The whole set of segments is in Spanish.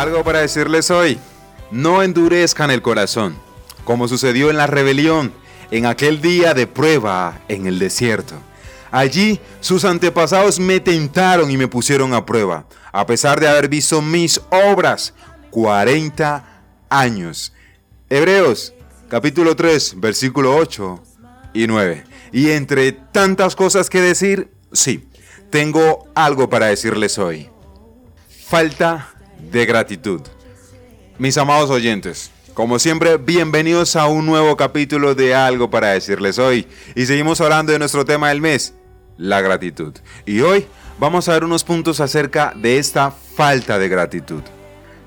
Algo para decirles hoy. No endurezcan el corazón, como sucedió en la rebelión, en aquel día de prueba en el desierto. Allí sus antepasados me tentaron y me pusieron a prueba, a pesar de haber visto mis obras 40 años. Hebreos capítulo 3, versículo 8 y 9. Y entre tantas cosas que decir, sí, tengo algo para decirles hoy. Falta de gratitud. Mis amados oyentes, como siempre, bienvenidos a un nuevo capítulo de Algo para decirles hoy. Y seguimos hablando de nuestro tema del mes, la gratitud. Y hoy vamos a ver unos puntos acerca de esta falta de gratitud.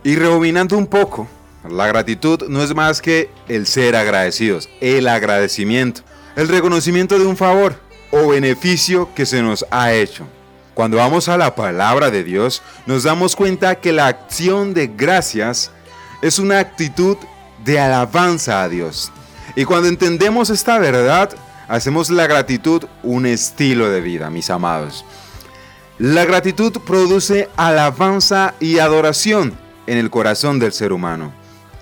Y rebobinando un poco, la gratitud no es más que el ser agradecidos, el agradecimiento, el reconocimiento de un favor o beneficio que se nos ha hecho. Cuando vamos a la palabra de Dios, nos damos cuenta que la acción de gracias es una actitud de alabanza a Dios. Y cuando entendemos esta verdad, hacemos la gratitud un estilo de vida, mis amados. La gratitud produce alabanza y adoración en el corazón del ser humano.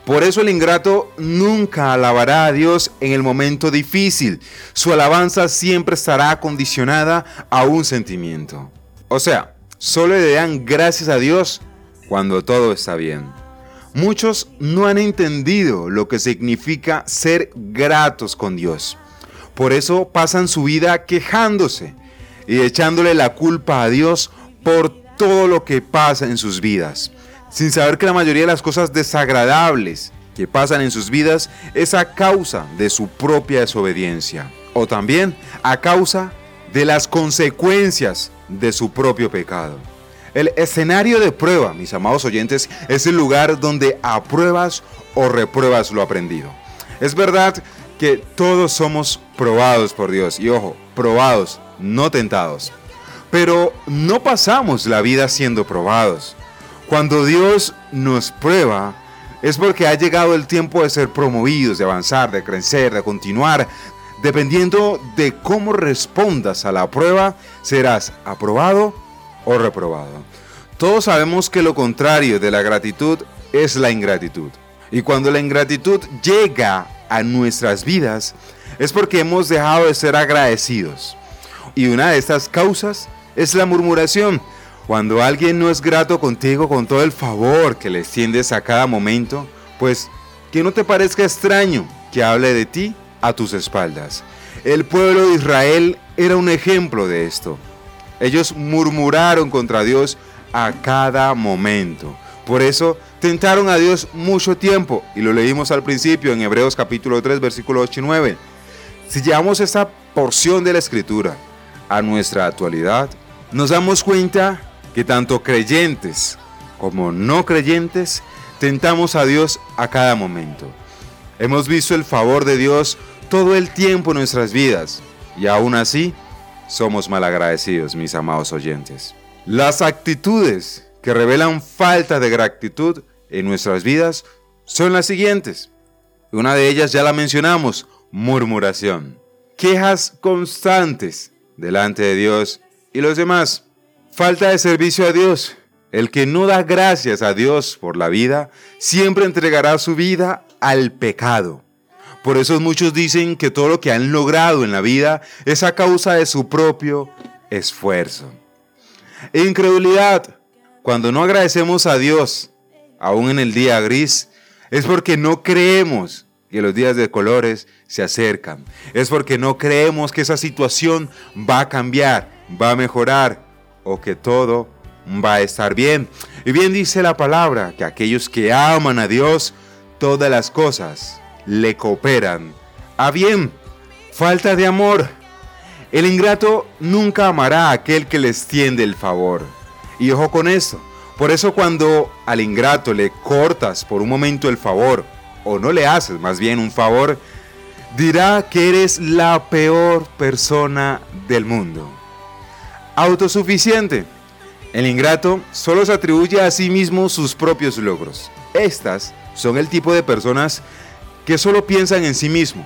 Por eso el ingrato nunca alabará a Dios en el momento difícil. Su alabanza siempre estará condicionada a un sentimiento. O sea, solo le dan gracias a Dios cuando todo está bien. Muchos no han entendido lo que significa ser gratos con Dios. Por eso pasan su vida quejándose y echándole la culpa a Dios por todo lo que pasa en sus vidas, sin saber que la mayoría de las cosas desagradables que pasan en sus vidas es a causa de su propia desobediencia o también a causa de las consecuencias de su propio pecado. El escenario de prueba, mis amados oyentes, es el lugar donde apruebas o repruebas lo aprendido. Es verdad que todos somos probados por Dios, y ojo, probados, no tentados. Pero no pasamos la vida siendo probados. Cuando Dios nos prueba, es porque ha llegado el tiempo de ser promovidos, de avanzar, de crecer, de continuar. Dependiendo de cómo respondas a la prueba, serás aprobado o reprobado. Todos sabemos que lo contrario de la gratitud es la ingratitud. Y cuando la ingratitud llega a nuestras vidas es porque hemos dejado de ser agradecidos. Y una de estas causas es la murmuración. Cuando alguien no es grato contigo con todo el favor que le extiendes a cada momento, pues que no te parezca extraño que hable de ti a tus espaldas. El pueblo de Israel era un ejemplo de esto. Ellos murmuraron contra Dios a cada momento. Por eso tentaron a Dios mucho tiempo y lo leímos al principio en Hebreos capítulo 3 versículo 8 y 9. Si llevamos esta porción de la escritura a nuestra actualidad, nos damos cuenta que tanto creyentes como no creyentes tentamos a Dios a cada momento. Hemos visto el favor de Dios todo el tiempo en nuestras vidas y aún así somos malagradecidos, mis amados oyentes. Las actitudes que revelan falta de gratitud en nuestras vidas son las siguientes. Una de ellas ya la mencionamos, murmuración. Quejas constantes delante de Dios y los demás. Falta de servicio a Dios. El que no da gracias a Dios por la vida, siempre entregará su vida al pecado. Por eso muchos dicen que todo lo que han logrado en la vida es a causa de su propio esfuerzo. Incredulidad. Cuando no agradecemos a Dios, aún en el día gris, es porque no creemos que los días de colores se acercan. Es porque no creemos que esa situación va a cambiar, va a mejorar o que todo va a estar bien. Y bien dice la palabra que aquellos que aman a Dios, todas las cosas le cooperan a bien. Falta de amor. El ingrato nunca amará a aquel que le extiende el favor. Y ojo con esto. Por eso cuando al ingrato le cortas por un momento el favor, o no le haces más bien un favor, dirá que eres la peor persona del mundo. Autosuficiente. El ingrato solo se atribuye a sí mismo sus propios logros. Estas son el tipo de personas que solo piensan en sí mismo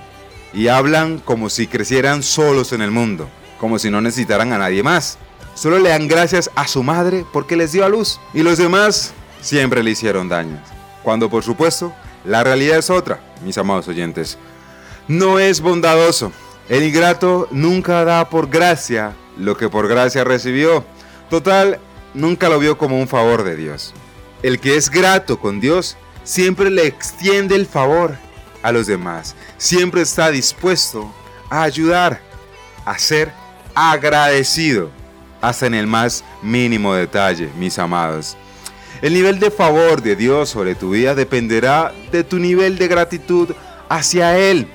y hablan como si crecieran solos en el mundo, como si no necesitaran a nadie más. Solo le dan gracias a su madre porque les dio a luz. Y los demás siempre le hicieron daño. Cuando por supuesto, la realidad es otra, mis amados oyentes. No es bondadoso. El ingrato nunca da por gracia lo que por gracia recibió. Total, nunca lo vio como un favor de Dios. El que es grato con Dios siempre le extiende el favor a los demás. Siempre está dispuesto a ayudar, a ser agradecido, hasta en el más mínimo detalle, mis amados. El nivel de favor de Dios sobre tu vida dependerá de tu nivel de gratitud hacia Él.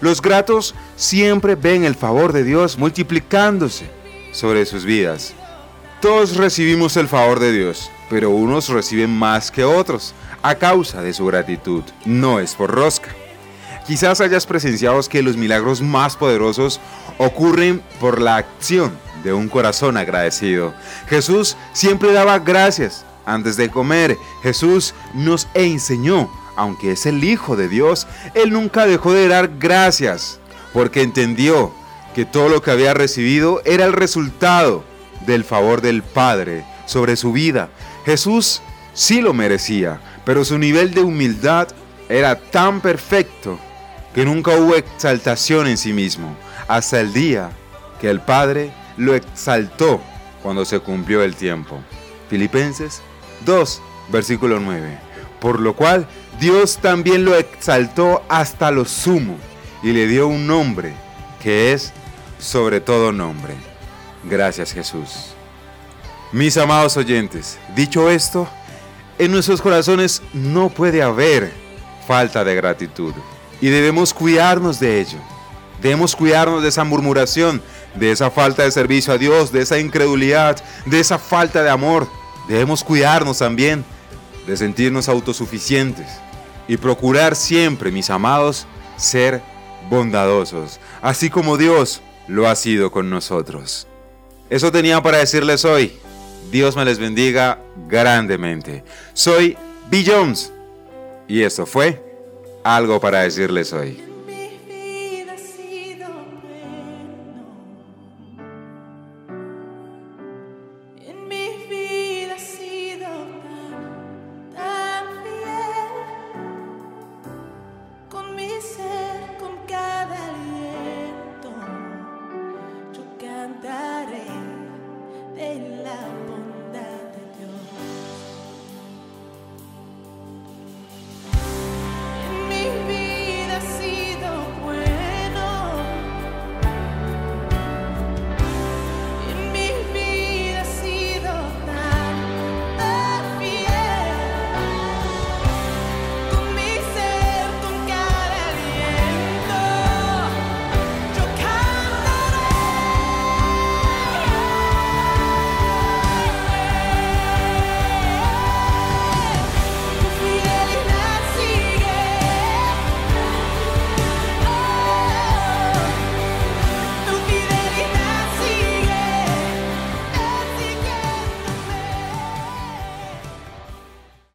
Los gratos siempre ven el favor de Dios multiplicándose sobre sus vidas. Todos recibimos el favor de Dios, pero unos reciben más que otros a causa de su gratitud. No es por rosca. Quizás hayas presenciado que los milagros más poderosos ocurren por la acción de un corazón agradecido. Jesús siempre daba gracias antes de comer. Jesús nos enseñó, aunque es el Hijo de Dios, Él nunca dejó de dar gracias, porque entendió que todo lo que había recibido era el resultado del favor del Padre sobre su vida. Jesús sí lo merecía, pero su nivel de humildad era tan perfecto que nunca hubo exaltación en sí mismo, hasta el día que el Padre lo exaltó cuando se cumplió el tiempo. Filipenses 2, versículo 9. Por lo cual Dios también lo exaltó hasta lo sumo y le dio un nombre que es sobre todo nombre. Gracias Jesús. Mis amados oyentes, dicho esto, en nuestros corazones no puede haber falta de gratitud y debemos cuidarnos de ello. Debemos cuidarnos de esa murmuración, de esa falta de servicio a Dios, de esa incredulidad, de esa falta de amor. Debemos cuidarnos también de sentirnos autosuficientes y procurar siempre, mis amados, ser bondadosos, así como Dios lo ha sido con nosotros. Eso tenía para decirles hoy. Dios me les bendiga grandemente. Soy Bill Jones y esto fue algo para decirles hoy.